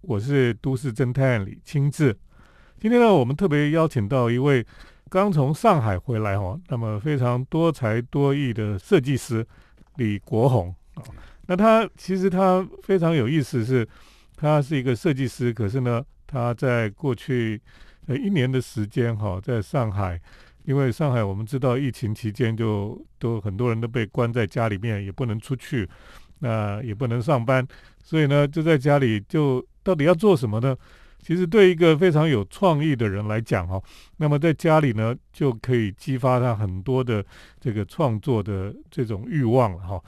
我是都市侦探李清志。今天呢，我们特别邀请到一位刚从上海回来哦，那么非常多才多艺的设计师李国宏啊。那他其实他非常有意思，是他是一个设计师，可是呢，他在过去呃一年的时间哈，在上海，因为上海我们知道疫情期间就都很多人都被关在家里面，也不能出去，那也不能上班，所以呢，就在家里就到底要做什么呢？其实对一个非常有创意的人来讲哈，那么在家里呢就可以激发他很多的这个创作的这种欲望了哈。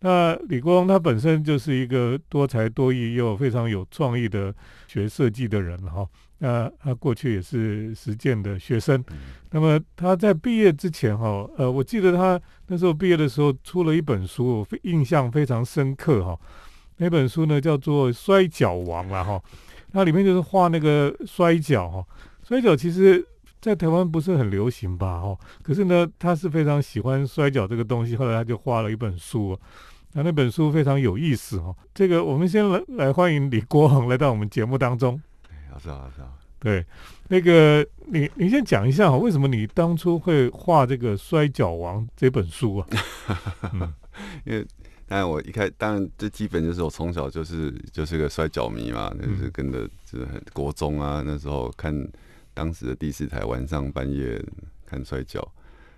那李国荣他本身就是一个多才多艺又非常有创意的学设计的人哈。那他过去也是实践的学生。那么他在毕业之前哈，呃，我记得他那时候毕业的时候出了一本书，印象非常深刻哈。那本书呢叫做《摔跤王》了哈。那里面就是画那个摔跤哈，摔跤其实在台湾不是很流行吧哈，可是呢，他是非常喜欢摔跤这个东西，后来他就画了一本书，那那本书非常有意思哈。这个我们先来来欢迎李国恒来到我们节目当中。老师好，老师好。对，那个你你先讲一下哈，为什么你当初会画这个《摔跤王》这本书啊？因为。当然，我一开当然最基本就是我从小就是就是个摔跤迷嘛，就是跟着就是很国中啊，那时候看当时的第四台晚上半夜看摔跤，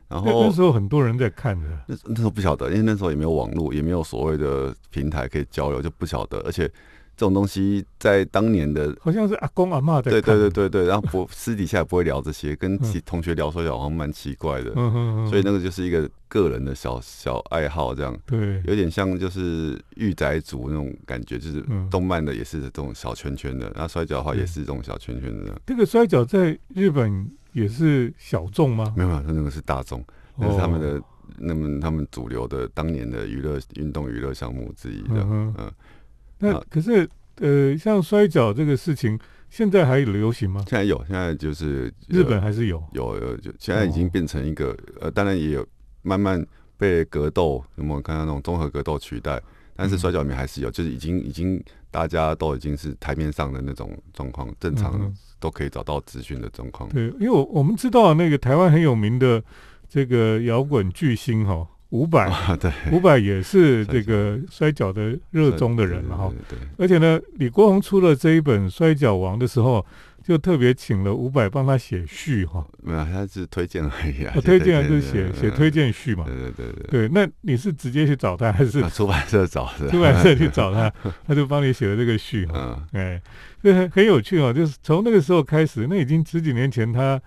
然后那时候很多人在看的，那那时候不晓得，因为那时候也没有网络，也没有所谓的平台可以交流，就不晓得，而且。这种东西在当年的，好像是阿公阿妈的对对对对对，然后不 私底下不会聊这些，跟同学聊说好像蛮奇怪的，嗯所以那个就是一个个人的小小爱好，这样。对，有点像就是御宅族那种感觉，就是动漫的也是这种小圈圈的，然后摔跤的话也是这种小圈圈的。这个摔跤在日本也是小众吗？没有没有，那个是大众，那是他们的那么他们主流的当年的娱乐运动娱乐项目之一的，嗯。那可是，呃，像摔跤这个事情，现在还流行吗？现在有，现在就是日本还是有，有有，就现在已经变成一个，呃，当然也有慢慢被格斗，有没有看到那种综合格斗取代？但是摔跤里面还是有，就是已经已经大家都已经是台面上的那种状况，正常都可以找到资讯的状况。对，因为我我们知道那个台湾很有名的这个摇滚巨星哈。伍佰，对，伍佰也是这个摔跤的热衷的人了哈。对，而且呢，李国宏出了这一本《摔跤王》的时候，就特别请了五百帮他写序哈。没有，他是推荐而已啊。推荐就是写写推荐序嘛。对对对对。对，那你是直接去找他，还是出版社找的？出版社去找他，他就帮你写了这个序哈。哎，这很很有趣哦。就是从那个时候开始，那已经十几年前，他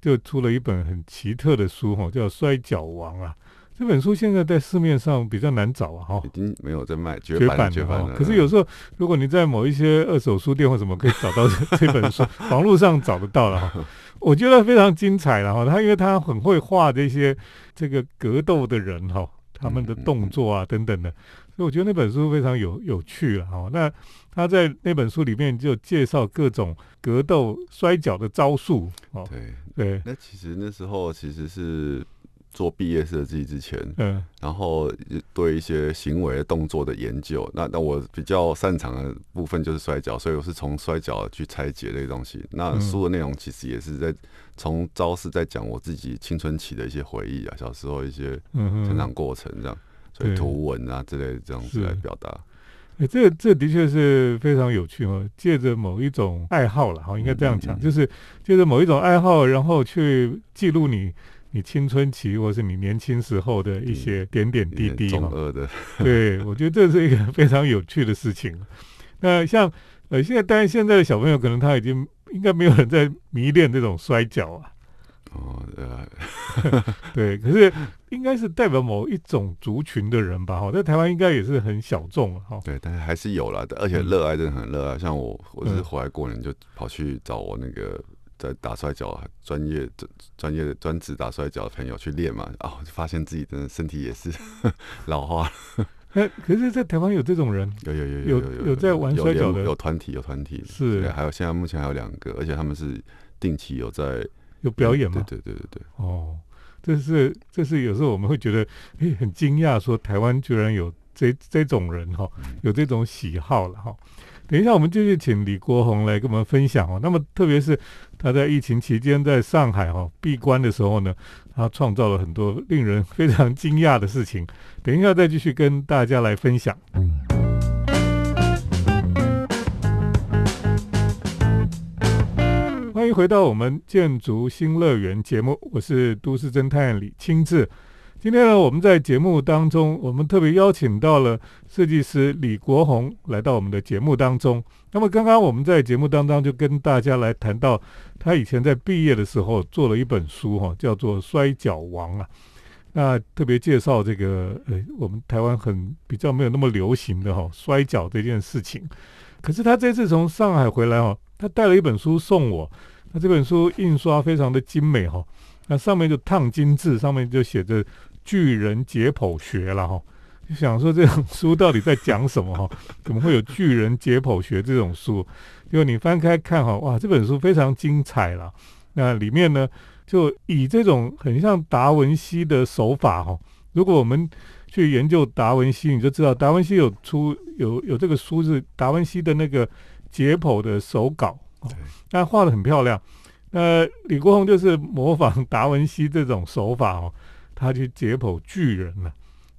就出了一本很奇特的书哈，叫《摔跤王》啊。这本书现在在市面上比较难找啊，哈，已经没有在卖绝版绝版了。可是有时候，如果你在某一些二手书店或什么，可以找到这 本书，网络上找得到了哈。我觉得非常精彩了哈。他因为他很会画这些这个格斗的人哈，他们的动作啊等等的，所以我觉得那本书非常有有趣了哈。那他在那本书里面就介绍各种格斗摔跤的招数哦。对对，那其实那时候其实是。做毕业设计之前，嗯，然后对一些行为动作的研究，那那我比较擅长的部分就是摔跤，所以我是从摔跤去拆解这些东西。那书的内容其实也是在从招式在讲我自己青春期的一些回忆啊，小时候一些成长过程这样，所以图文啊之类的这样子来表达。哎，这这的确是非常有趣哦，借着某一种爱好了哈，应该这样讲，就是借着某一种爱好，然后去记录你。你青春期或是你年轻时候的一些点点滴滴哈，的，对我觉得这是一个非常有趣的事情。那像呃，现在当然现在的小朋友可能他已经应该没有人在迷恋这种摔跤啊。哦，对，可是应该是代表某一种族群的人吧？哈，在台湾应该也是很小众哈。对，但是还是有了的，而且热爱真的很热爱。像我，我是回来过年就跑去找我那个。在打摔跤，专业、专专业的专职打摔跤的朋友去练嘛，啊，就发现自己的身体也是 老化。哎，可是，在台湾有这种人，有有有有有有在玩摔跤的，有团体有团体，是，还有现在目前还有两个，而且他们是定期有在有表演吗？对对对对。哦，这是这是有时候我们会觉得，哎，很惊讶，说台湾居然有这这种人哈，有这种喜好了哈。等一下，我们继续请李国宏来跟我们分享哦。那么，特别是他在疫情期间在上海哈闭关的时候呢，他创造了很多令人非常惊讶的事情。等一下再继续跟大家来分享。欢迎回到我们建筑新乐园节目，我是都市侦探李清志。今天呢，我们在节目当中，我们特别邀请到了设计师李国宏来到我们的节目当中。那么，刚刚我们在节目当中就跟大家来谈到，他以前在毕业的时候做了一本书，哈，叫做《摔跤王》啊。那特别介绍这个，呃，我们台湾很比较没有那么流行的哈摔跤这件事情。可是他这次从上海回来，哈，他带了一本书送我。那这本书印刷非常的精美，哈。那上面就烫金字，上面就写着。巨人解剖学了哈，就想说这种书到底在讲什么哈？怎么会有巨人解剖学这种书？因为你翻开看哈，哇，这本书非常精彩了。那里面呢，就以这种很像达文西的手法哈。如果我们去研究达文西，你就知道达文西有出有有这个书是达文西的那个解剖的手稿，那画的很漂亮。那李国宏就是模仿达文西这种手法哦。他去解剖巨人了，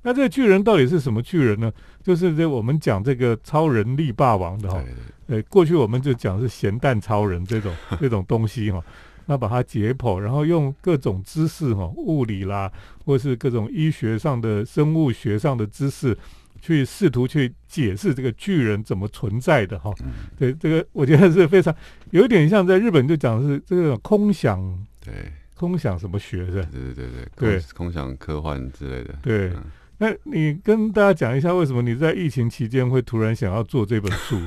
那这个巨人到底是什么巨人呢？就是这我们讲这个超人力霸王的哈，呃，过去我们就讲是咸蛋超人这种 这种东西哈，那把它解剖，然后用各种知识哈，物理啦，或是各种医学上的、生物学上的知识，去试图去解释这个巨人怎么存在的哈。对，这个我觉得是非常有一点像在日本就讲是这个空想。对。空想什么学是？对对对对，对空想科幻之类的。对，那你跟大家讲一下，为什么你在疫情期间会突然想要做这本书？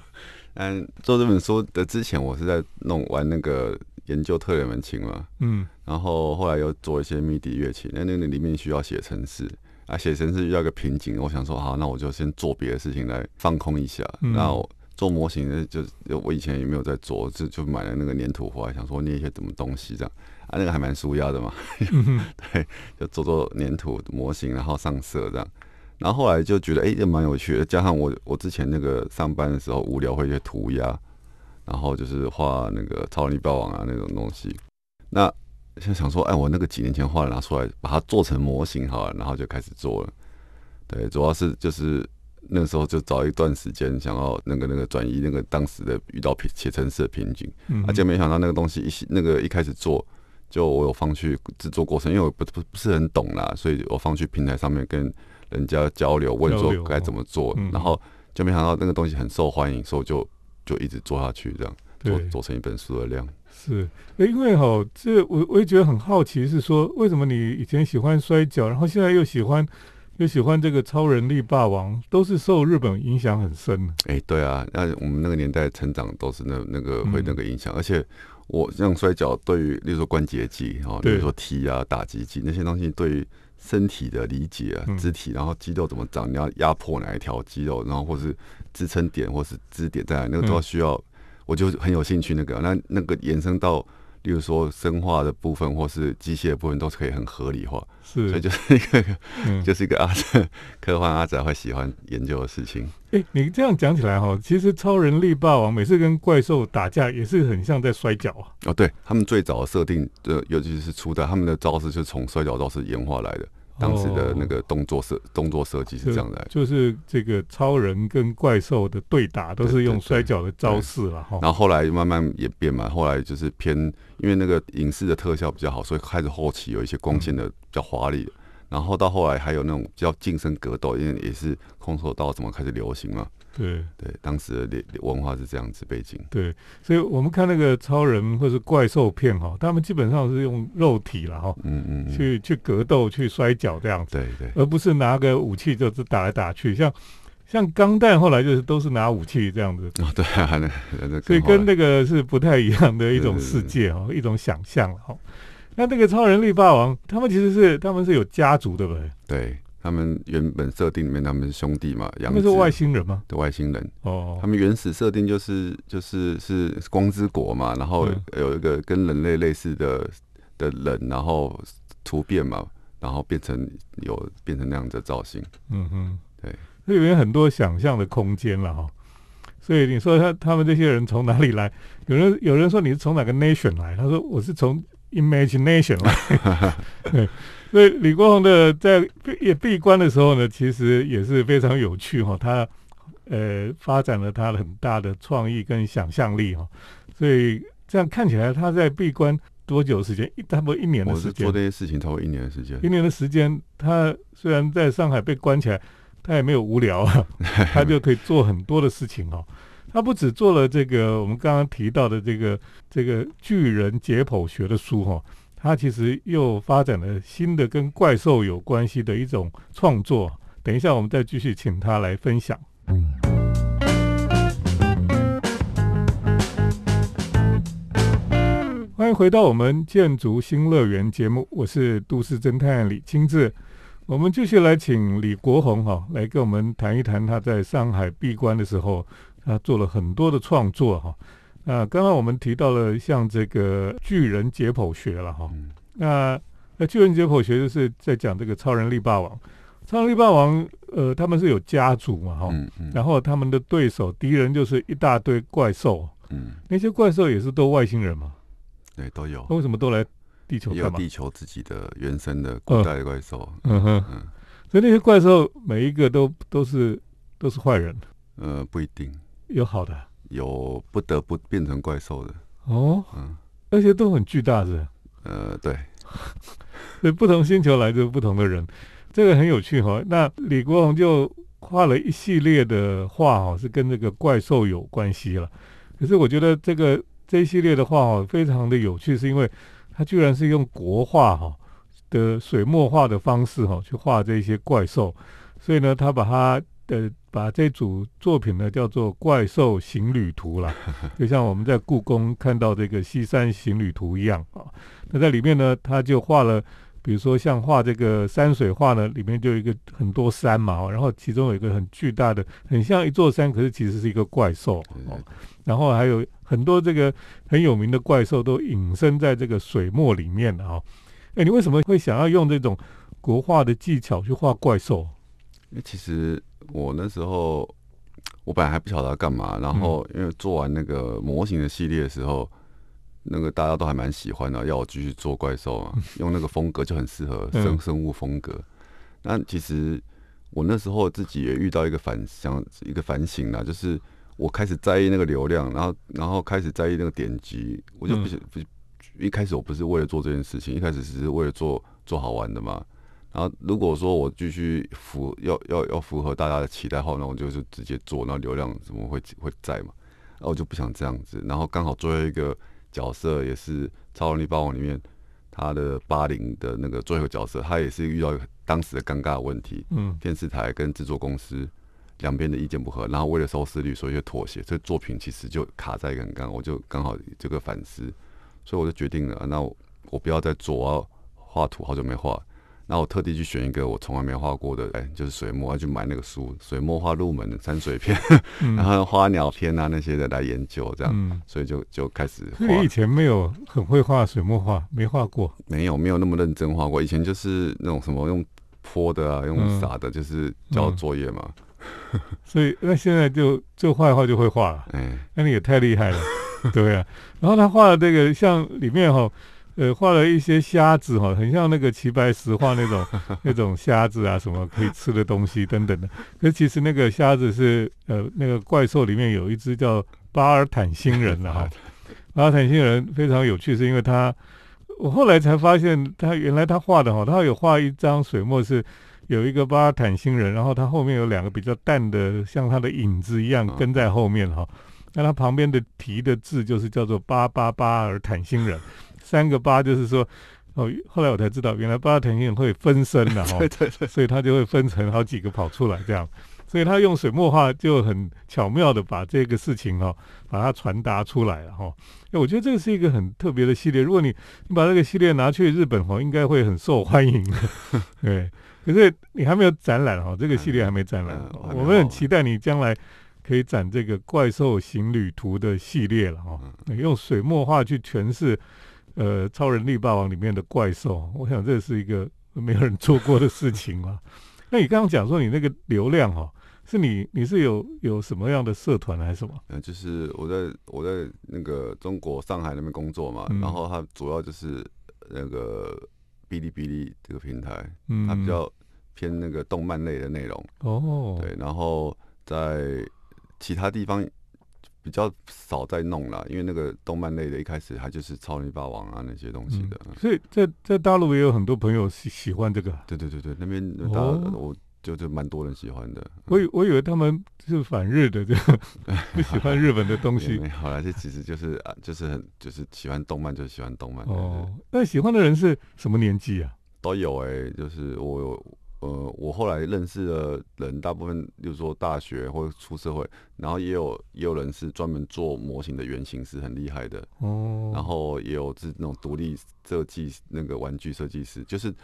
嗯，做这本书的之前，我是在弄玩那个研究特雷门琴嘛。嗯，然后后来又做一些迷笛乐器，那那个里面需要写程式啊，写程式遇到个瓶颈，我想说好，那我就先做别的事情来放空一下。然后做模型，就我以前也没有在做，就就买了那个粘土回来，想说捏一些什么东西这样。啊，那个还蛮舒压的嘛，对，就做做粘土模型，然后上色这样，然后后来就觉得哎，也蛮有趣的。加上我我之前那个上班的时候无聊会去涂鸦，然后就是画那个超人力霸王啊那种东西。那就想说，哎，我那个几年前画的拿出来，把它做成模型好了，然后就开始做了。对，主要是就是那时候就找一段时间，想要那个那个转移那个当时的遇到写程式的瓶颈，而且没想到那个东西一那个一开始做。就我有放去制作过程，因为我不不不是很懂啦，所以我放去平台上面跟人家交流，问说该怎么做，然后就没想到那个东西很受欢迎，所以我就就一直做下去，这样做做成一本书的量。是，因为哈，这我我也觉得很好奇，是说为什么你以前喜欢摔跤，然后现在又喜欢又喜欢这个超人力霸王，都是受日本影响很深。哎，对啊，那我们那个年代成长都是那那个会那个影响，而且。我像摔跤，对于例如说关节技哦，比如说踢啊、打击技那些东西，对于身体的理解啊、肢体，然后肌肉怎么长，你要压迫哪一条肌肉，然后或是支撑点或是支点在哪，那个都要需要，我就很有兴趣那个。那那个延伸到。例如说生化的部分或是机械的部分都是可以很合理化，是，所以就是一个就是一个阿仔科幻阿仔会喜欢研究的事情。哎，你这样讲起来哈，其实超人力霸王每次跟怪兽打架也是很像在摔跤啊。哦，对他们最早的设定，呃，尤其是初代，他们的招式就是从摔跤招式演化来的。当时的那个动作设动作设计是这样的，就是这个超人跟怪兽的对打都是用摔跤的招式了哈。然后后来慢慢演变嘛，后来就是偏因为那个影视的特效比较好，所以开始后期有一些光线的比较华丽。然后到后来还有那种叫近身格斗，因为也是空手道怎么开始流行嘛。对对，当时的文化是这样子背景。对，所以我们看那个超人或是怪兽片哈，他们基本上是用肉体了哈，嗯嗯，去去格斗、去摔跤这样子，对对，而不是拿个武器就是打来打去。像像钢弹后来就是都是拿武器这样子。哦，对啊，那所以跟那个是不太一样的一种世界哦，一种想象哈。那那个超人力霸王，他们其实是他们是有家族的呗对？对。他们原本设定里面他们是兄弟嘛，他们是外星人吗？的外星人哦，他们原始设定就是就是是光之国嘛，然后有一个跟人类类似的的人，然后突变嘛，然后变成有变成那样的造型。嗯哼，对，这里面很多想象的空间了哈。所以你说他他们这些人从哪里来？有人有人说你是从哪个 nation 来？他说我是从 imagination 来。对，所以李国宏的在闭闭关的时候呢，其实也是非常有趣哈。他呃发展了他很大的创意跟想象力哈。所以这样看起来，他在闭关多久时间？差不多一年的时间。做这些事情超过一年的时间。一年的时间，他虽然在上海被关起来。他也没有无聊啊，他就可以做很多的事情哦。他不止做了这个我们刚刚提到的这个这个巨人解剖学的书哈，他其实又发展了新的跟怪兽有关系的一种创作。等一下我们再继续请他来分享。欢迎回到我们建筑新乐园节目，我是都市侦探李清志。我们继续来请李国宏哈来跟我们谈一谈他在上海闭关的时候，他做了很多的创作哈。那刚刚我们提到了像这个巨人解剖学了哈。那那巨人解剖学就是在讲这个超人力霸王。超人力霸王呃他们是有家族嘛哈，然后他们的对手敌人就是一大堆怪兽。嗯，那些怪兽也是都外星人嘛？对，都有。那为什么都来？地球有地球自己的原生的古代怪兽，嗯哼，所以那些怪兽每一个都都是都是坏人，呃，不一定有好的，有不得不变成怪兽的哦，嗯，而且都很巨大，是，呃，对，所以不同星球来自不同的人，这个很有趣哈。那李国宏就画了一系列的画哈，是跟这个怪兽有关系了。可是我觉得这个这一系列的画哈，非常的有趣，是因为。他居然是用国画哈的水墨画的方式哈去画这些怪兽，所以呢，他把他的把这组作品呢叫做《怪兽行旅图》了，就像我们在故宫看到这个《西山行旅图》一样啊。那在里面呢，他就画了，比如说像画这个山水画呢，里面就有一个很多山嘛，然后其中有一个很巨大的，很像一座山，可是其实是一个怪兽哦。然后还有。很多这个很有名的怪兽都隐身在这个水墨里面的哈。哎，你为什么会想要用这种国画的技巧去画怪兽？因为其实我那时候我本来还不晓得要干嘛，然后因为做完那个模型的系列的时候，那个大家都还蛮喜欢的，要我继续做怪兽啊，用那个风格就很适合生生物风格。那其实我那时候自己也遇到一个反想一个反省啦，就是。我开始在意那个流量，然后然后开始在意那个点击，我就不不一开始我不是为了做这件事情，一开始只是为了做做好玩的嘛。然后如果说我继续符要要要符合大家的期待后，那我就是直接做，那流量怎么会会在嘛？然后我就不想这样子。然后刚好最后一个角色也是《超能力霸王》里面他的八零的那个最后角色，他也是遇到当时的尴尬问题，嗯，电视台跟制作公司。两边的意见不合，然后为了收视率，所以就妥协。这作品其实就卡在刚刚，我就刚好这个反思，所以我就决定了，那我不要再做，我要画图，好久没画，那我特地去选一个我从来没画过的，哎，就是水墨，要去买那个书，水墨画入门的山水片，然后花鸟片啊那些的来研究，这样，所以就就开始。你以前没有很会画水墨画，没画过？没有，没有那么认真画过。以前就是那种什么用泼的啊，用撒的，就是交作业嘛。所以那现在就就画一画就会画了，嗯，那你也太厉害了，对啊。然后他画的这个像里面哈，呃，画了一些虾子哈，很像那个齐白石画那种 那种虾子啊，什么可以吃的东西等等的。可其实那个虾子是呃那个怪兽里面有一只叫巴尔坦星人的哈，巴尔坦星人非常有趣，是因为他我后来才发现他原来他画的哈，他有画一张水墨是。有一个巴尔坦星人，然后他后面有两个比较淡的，像他的影子一样跟在后面哈。那他旁边的题的字就是叫做巴巴巴尔坦星人，三个八就是说哦。后来我才知道，原来巴尔坦星人会分身的哈，对对对，所以他就会分成好几个跑出来这样。所以他用水墨画就很巧妙的把这个事情哈，把它传达出来了哈。哎，我觉得这个是一个很特别的系列。如果你你把这个系列拿去日本哈，应该会很受欢迎。对。可是你还没有展览哈，这个系列还没展览，我们很期待你将来可以展这个怪兽行旅图的系列了哈。用水墨画去诠释呃超人力霸王里面的怪兽，我想这是一个没有人做过的事情嘛。那你刚刚讲说你那个流量哈是你你是有有什么样的社团还是什么？嗯，就是我在我在那个中国上海那边工作嘛，然后它主要就是那个哔哩哔哩这个平台，它比较偏那个动漫类的内容哦。对，然后在其他地方比较少在弄了，因为那个动漫类的一开始它就是超人霸王啊那些东西的。所以在在大陆也有很多朋友喜喜欢这个。对对对对，那边大我。就是蛮多人喜欢的，我以我以为他们是反日的，就 不喜欢日本的东西。好了，这其实就是啊，就是很就是喜欢动漫，就是喜欢动漫。哦，那喜欢的人是什么年纪啊？都有哎，就是我呃，我后来认识的人，大部分就是说大学或者出社会，然后也有也有人是专门做模型的原型师，很厉害的哦。然后也有是那种独立设计那个玩具设计师，就是。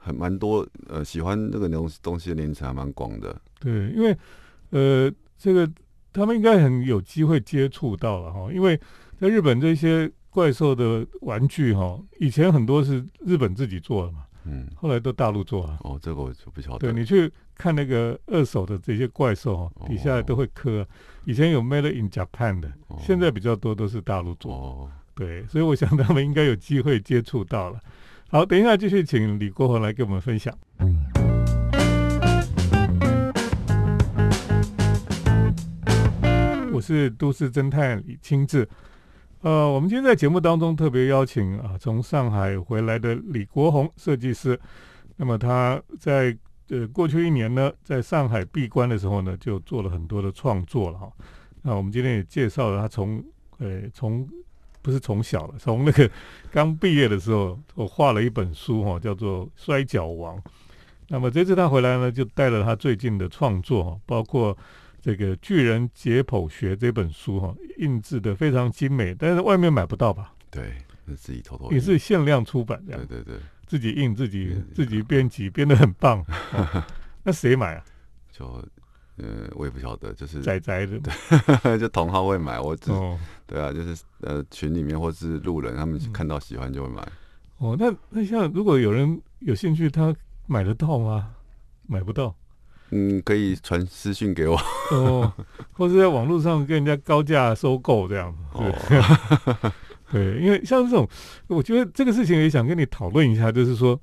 很蛮多呃，喜欢这个东西东西的年龄层还蛮广的。对，因为呃，这个他们应该很有机会接触到了哈。因为在日本这些怪兽的玩具哈，以前很多是日本自己做的嘛，嗯，后来都大陆做啊。哦，这个我就不晓得。对你去看那个二手的这些怪兽哈，底下都会刻，以前有 Made in Japan 的，现在比较多都是大陆做。哦，对，所以我想他们应该有机会接触到了。好，等一下继续请李国宏来跟我们分享。我是都市侦探李清志。呃，我们今天在节目当中特别邀请啊，从上海回来的李国宏设计师。那么他在呃过去一年呢，在上海闭关的时候呢，就做了很多的创作了哈。那我们今天也介绍了他从呃从。不是从小了，从那个刚毕业的时候，我画了一本书哈，叫做《摔跤王》。那么这次他回来呢，就带了他最近的创作，包括这个《巨人解剖学》这本书哈，印制的非常精美，但是外面买不到吧？对，是自己偷偷。也是限量出版这样。对对对，自己印自己自己编辑，编的很棒。那谁买啊？就。呃，我也不晓得，就是仔仔的，对，就同号会买，我只对啊，就是呃群里面或是路人，他们看到喜欢就会买。哦，那那像如果有人有兴趣，他买得到吗？买不到。嗯，可以传私信给我，哦，或是在网络上跟人家高价收购这样。哦，对，因为像这种，我觉得这个事情也想跟你讨论一下，就是说，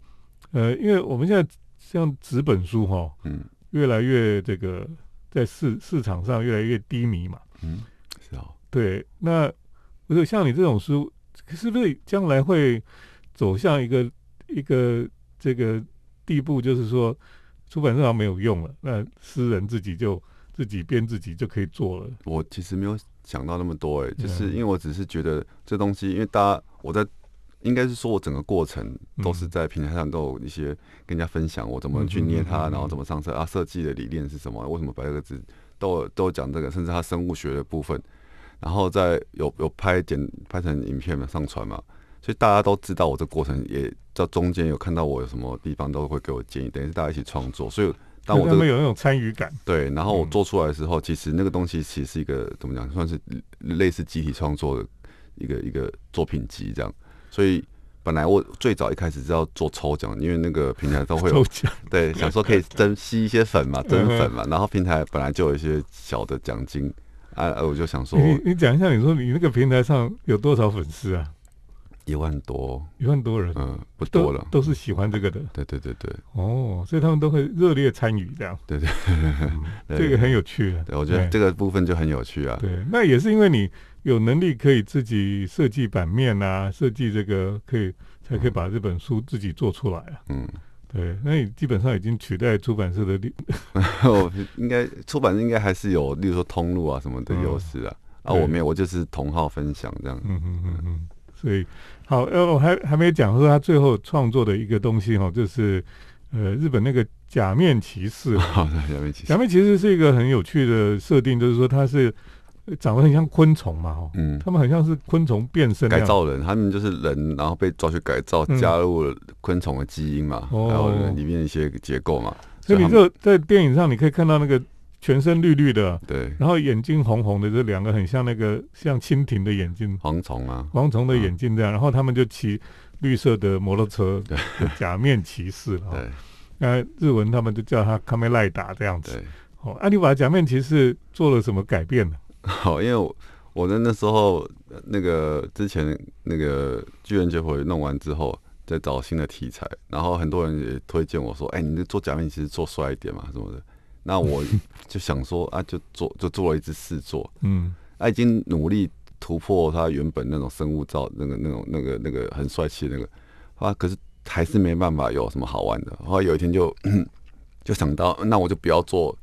呃，因为我们现在像纸本书哈，嗯，越来越这个。在市市场上越来越低迷嘛，嗯，是啊，对，那不是像你这种书，是不是将来会走向一个一个这个地步，就是说出版社好像没有用了，那私人自己就自己编自己就可以做了。我其实没有想到那么多，哎，就是因为我只是觉得这东西，因为大家我在。应该是说，我整个过程都是在平台上都有一些跟人家分享，我怎么去捏它，然后怎么上色啊，设计的理念是什么？为什么摆这个字？都都讲这个，甚至它生物学的部分，然后再有有拍剪拍成影片嘛，上传嘛，所以大家都知道我这过程，也在中间有看到我有什么地方都会给我建议，等于是大家一起创作，所以当我这个有那种参与感，对，然后我做出来的时候，其实那个东西其实是一个怎么讲，算是类似集体创作的一个一个作品集这样。所以本来我最早一开始是要做抽奖，因为那个平台都会有 抽奖，对，想说可以增吸一些粉嘛，增粉嘛。然后平台本来就有一些小的奖金啊，我就想说，你你讲一下，你说你那个平台上有多少粉丝啊？一万多，一万多人，嗯，不多了，都是喜欢这个的。对对对对，哦，所以他们都会热烈参与这样。对对，这个很有趣。对，我觉得这个部分就很有趣啊。对，那也是因为你。有能力可以自己设计版面啊，设计这个可以才可以把这本书自己做出来啊。嗯，对，那你基本上已经取代出版社的力。应该出版社应该还是有，例如说通路啊什么的优势啊。啊，我没有，我就是同号分享这样。嗯嗯嗯嗯。所以好，呃，我还还没讲说他最后创作的一个东西哈，就是呃日本那个假面骑士。好的，假面骑士。假面骑士是一个很有趣的设定，就是说它是。长得很像昆虫嘛，哦，嗯，他们很像是昆虫变身改造人，他们就是人，然后被抓去改造，加入了昆虫的基因嘛，然后里面一些结构嘛。所以你这在电影上你可以看到那个全身绿绿的，对，然后眼睛红红的，这两个很像那个像蜻蜓的眼睛，蝗虫啊，蝗虫的眼睛这样，然后他们就骑绿色的摩托车，假面骑士，对，那日文他们就叫他卡梅赖达这样子。哦，阿里把假面骑士做了什么改变呢？好，因为我我的那时候那个之前那个巨人结回弄完之后，在找新的题材，然后很多人也推荐我说：“哎，你做假面骑士做帅一点嘛，什么的。”那我就想说啊，就做就做了一只试做，嗯，他已经努力突破他原本那种生物照那个那种那个那个很帅气的那个啊，可是还是没办法有什么好玩的。后来有一天就 就想到，那我就不要做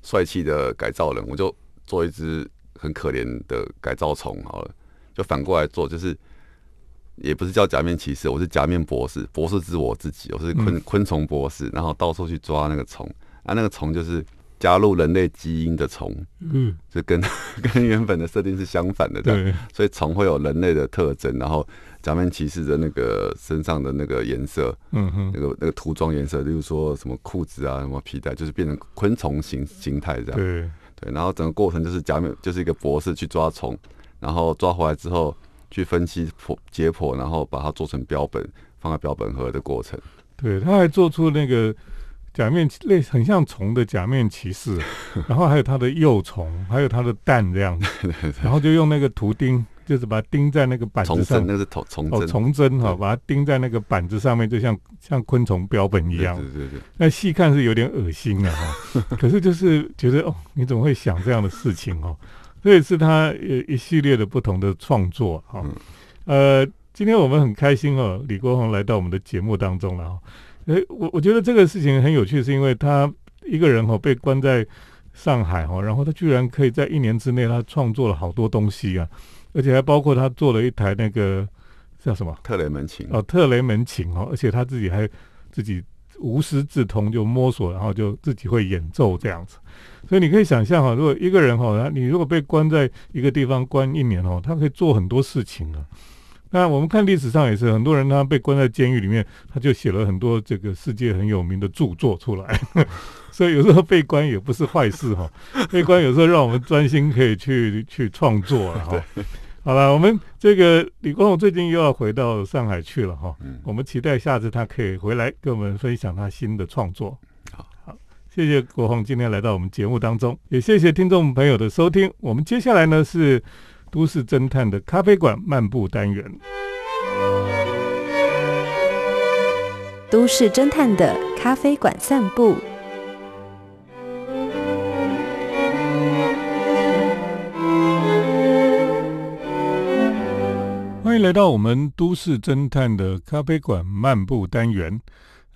帅气的改造人，我就做一只很可怜的改造虫好了。就反过来做，就是也不是叫假面骑士，我是假面博士，博士是我自己，我是昆昆虫博士，然后到处去抓那个虫。啊，那个虫就是加入人类基因的虫，嗯，就跟跟原本的设定是相反的，对，所以虫会有人类的特征，然后假面骑士的那个身上的那个颜色，嗯哼，那个那个涂装颜色，例如说什么裤子啊，什么皮带，就是变成昆虫形形态这样，对。对，然后整个过程就是假面就是一个博士去抓虫，然后抓回来之后去分析剖解剖，然后把它做成标本，放在标本盒的过程，对，他还做出那个。假面类很像虫的假面骑士，然后还有它的幼虫，还有它的蛋这样子，然后就用那个图钉，就是把它钉在那个板子上，那是虫虫针，虫针哈，把它钉在那个板子上面，就像像昆虫标本一样。对对对。那细看是有点恶心的哈，可是就是觉得哦，你怎么会想这样的事情哦？这也是他一一系列的不同的创作哈。呃，今天我们很开心哦，李国宏来到我们的节目当中了哈。哎，我我觉得这个事情很有趣，是因为他一个人哈被关在上海哈，然后他居然可以在一年之内，他创作了好多东西啊，而且还包括他做了一台那个叫什么特雷门琴哦，特雷门琴哦，而且他自己还自己无师自通就摸索，然后就自己会演奏这样子，所以你可以想象哈，如果一个人哈，你如果被关在一个地方关一年哦，他可以做很多事情啊。那我们看历史上也是很多人，他被关在监狱里面，他就写了很多这个世界很有名的著作出来。所以有时候被关也不是坏事哈，被关有时候让我们专心可以去去创作了哈。好了，我们这个李光宏最近又要回到上海去了哈，我们期待下次他可以回来跟我们分享他新的创作。好，好，谢谢国宏今天来到我们节目当中，也谢谢听众朋友的收听。我们接下来呢是。都市侦探的咖啡馆漫步单元，都市侦探的咖啡馆散步，欢迎来到我们都市侦探的咖啡馆漫步单元。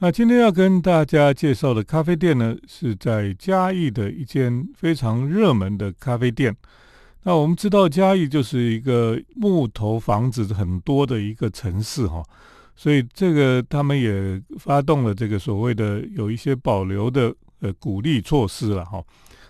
那今天要跟大家介绍的咖啡店呢，是在嘉义的一间非常热门的咖啡店。那我们知道嘉义就是一个木头房子很多的一个城市哈，所以这个他们也发动了这个所谓的有一些保留的呃鼓励措施了哈，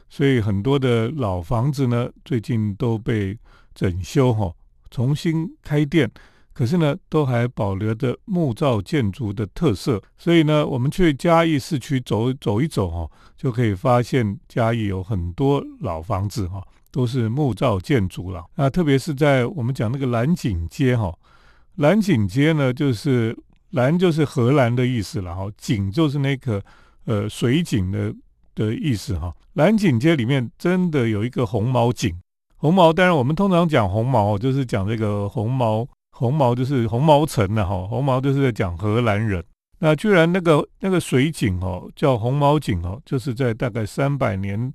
所以很多的老房子呢最近都被整修哈，重新开店，可是呢都还保留着木造建筑的特色，所以呢我们去嘉义市区走走一走哈，就可以发现嘉义有很多老房子哈。都是木造建筑了，那特别是在我们讲那个蓝景街哈，蓝景街呢就是蓝就是荷兰的意思了哈，景就是那个呃水井的的意思哈。蓝景街里面真的有一个红毛井，红毛当然我们通常讲红毛就是讲这个红毛红毛就是红毛城的哈，红毛就是在讲荷兰人。那居然那个那个水井哦叫红毛井哦，就是在大概三百年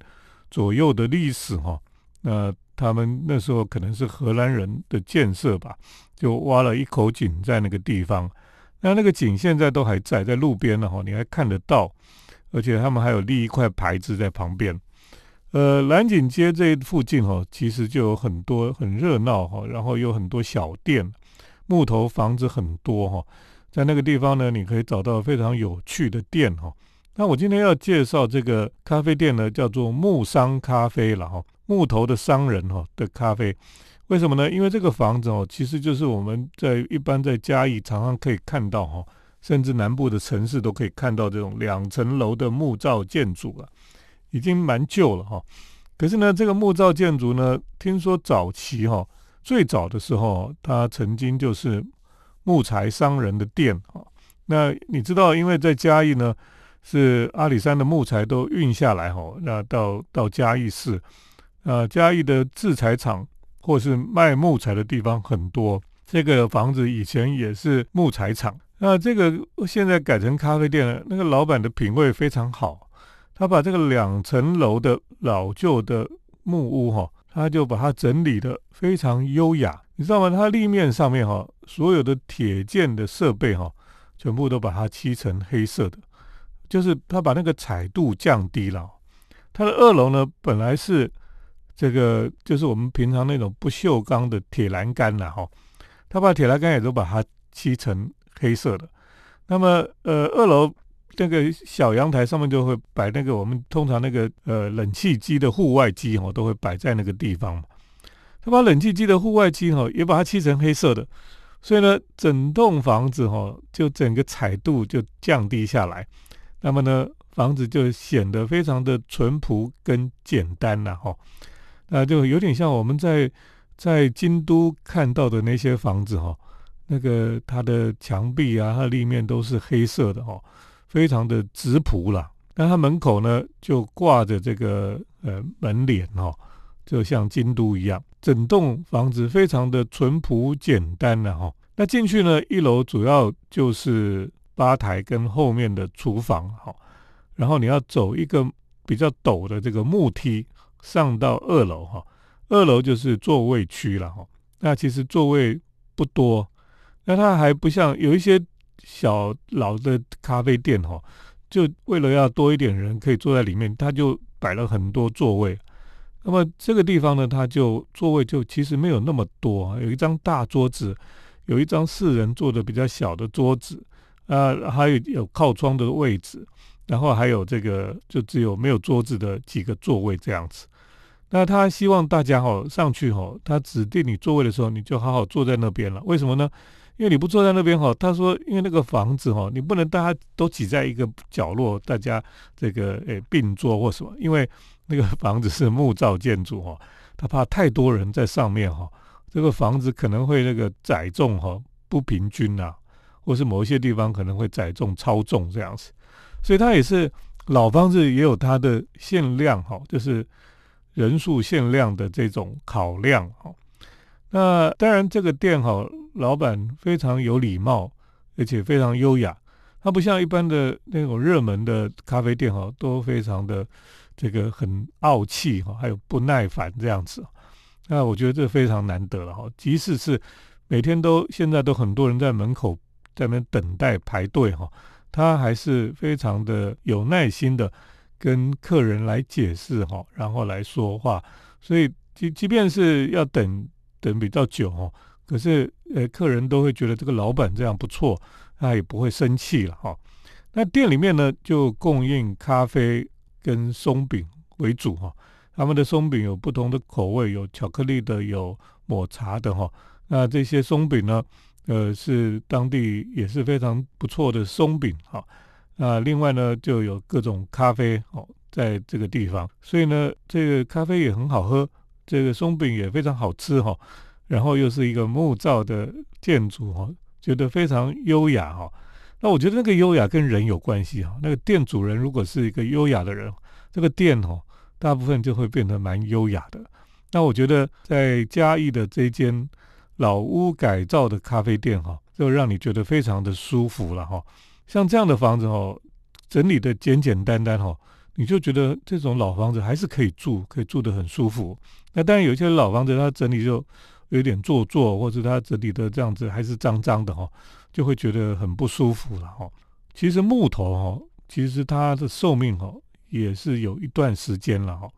左右的历史哈。那他们那时候可能是荷兰人的建设吧，就挖了一口井在那个地方。那那个井现在都还在，在路边呢哈，你还看得到。而且他们还有立一块牌子在旁边。呃，蓝井街这附近哈，其实就有很多很热闹哈，然后有很多小店，木头房子很多哈。在那个地方呢，你可以找到非常有趣的店哈。那我今天要介绍这个咖啡店呢，叫做木商咖啡了哈。木头的商人哈的咖啡，为什么呢？因为这个房子哦，其实就是我们在一般在嘉义常常可以看到哈，甚至南部的城市都可以看到这种两层楼的木造建筑了，已经蛮旧了哈。可是呢，这个木造建筑呢，听说早期哈，最早的时候，它曾经就是木材商人的店哈。那你知道，因为在嘉义呢。是阿里山的木材都运下来哈，那到到嘉义市，呃，嘉义的制材厂或是卖木材的地方很多。这个房子以前也是木材厂，那这个现在改成咖啡店了。那个老板的品味非常好，他把这个两层楼的老旧的木屋哈，他就把它整理的非常优雅。你知道吗？它立面上面哈，所有的铁件的设备哈，全部都把它漆成黑色的，就是他把那个彩度降低了。它的二楼呢，本来是这个就是我们平常那种不锈钢的铁栏杆呐哈。他把铁栏杆也都把它漆成黑色的。那么，呃，二楼那个小阳台上面就会摆那个我们通常那个呃冷气机的户外机哦，都会摆在那个地方嘛。他把冷气机的户外机哈也把它漆成黑色的，所以呢，整栋房子哈就整个彩度就降低下来。那么呢，房子就显得非常的淳朴跟简单了哈。那就有点像我们在。在京都看到的那些房子哈，那个它的墙壁啊，它立面都是黑色的哈，非常的质朴了。那它门口呢，就挂着这个呃门帘哈，就像京都一样。整栋房子非常的淳朴简单了哈。那进去呢，一楼主要就是吧台跟后面的厨房哈，然后你要走一个比较陡的这个木梯上到二楼哈。二楼就是座位区了哈，那其实座位不多，那它还不像有一些小老的咖啡店哈，就为了要多一点人可以坐在里面，他就摆了很多座位。那么这个地方呢，它就座位就其实没有那么多，有一张大桌子，有一张四人坐的比较小的桌子，啊，还有有靠窗的位置，然后还有这个就只有没有桌子的几个座位这样子。那他希望大家哈上去哈，他指定你座位的时候，你就好好坐在那边了。为什么呢？因为你不坐在那边哈，他说，因为那个房子哈，你不能大家都挤在一个角落，大家这个诶并坐或什么，因为那个房子是木造建筑哈，他怕太多人在上面哈，这个房子可能会那个载重哈不平均呐，或是某一些地方可能会载重超重这样子，所以它也是老房子也有它的限量哈，就是。人数限量的这种考量哈，那当然这个店哈，老板非常有礼貌，而且非常优雅。它不像一般的那种热门的咖啡店哈，都非常的这个很傲气哈，还有不耐烦这样子。那我觉得这非常难得了哈，即使是每天都现在都很多人在门口在那边等待排队哈，他还是非常的有耐心的。跟客人来解释哈，然后来说话，所以即即便是要等等比较久哦，可是呃客人都会觉得这个老板这样不错，他也不会生气了哈。那店里面呢就供应咖啡跟松饼为主哈，他们的松饼有不同的口味，有巧克力的，有抹茶的哈。那这些松饼呢，呃是当地也是非常不错的松饼哈。那另外呢，就有各种咖啡哦，在这个地方，所以呢，这个咖啡也很好喝，这个松饼也非常好吃哈，然后又是一个木造的建筑哈，觉得非常优雅哈。那我觉得那个优雅跟人有关系哈，那个店主人如果是一个优雅的人，这个店哦，大部分就会变得蛮优雅的。那我觉得在嘉义的这间老屋改造的咖啡店哈，就让你觉得非常的舒服了哈。像这样的房子哦，整理的简简单单哈，你就觉得这种老房子还是可以住，可以住得很舒服。那当然有一些老房子它整理就有点做作，或者它整理的这样子还是脏脏的哈，就会觉得很不舒服了哈。其实木头哈，其实它的寿命哈也是有一段时间了哈。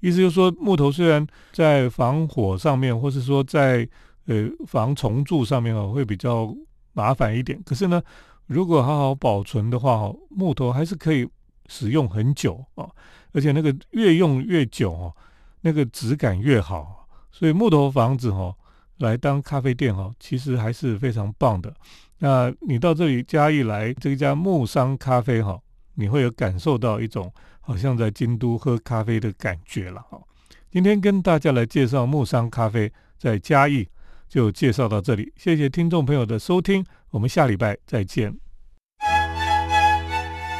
意思就是说，木头虽然在防火上面，或是说在呃防虫蛀上面哦，会比较麻烦一点，可是呢。如果好好保存的话，木头还是可以使用很久哦，而且那个越用越久哦，那个质感越好。所以木头房子哈，来当咖啡店哈，其实还是非常棒的。那你到这里嘉义来这家木商咖啡哈，你会有感受到一种好像在京都喝咖啡的感觉了哈。今天跟大家来介绍木商咖啡在嘉义。就介绍到这里，谢谢听众朋友的收听，我们下礼拜再见。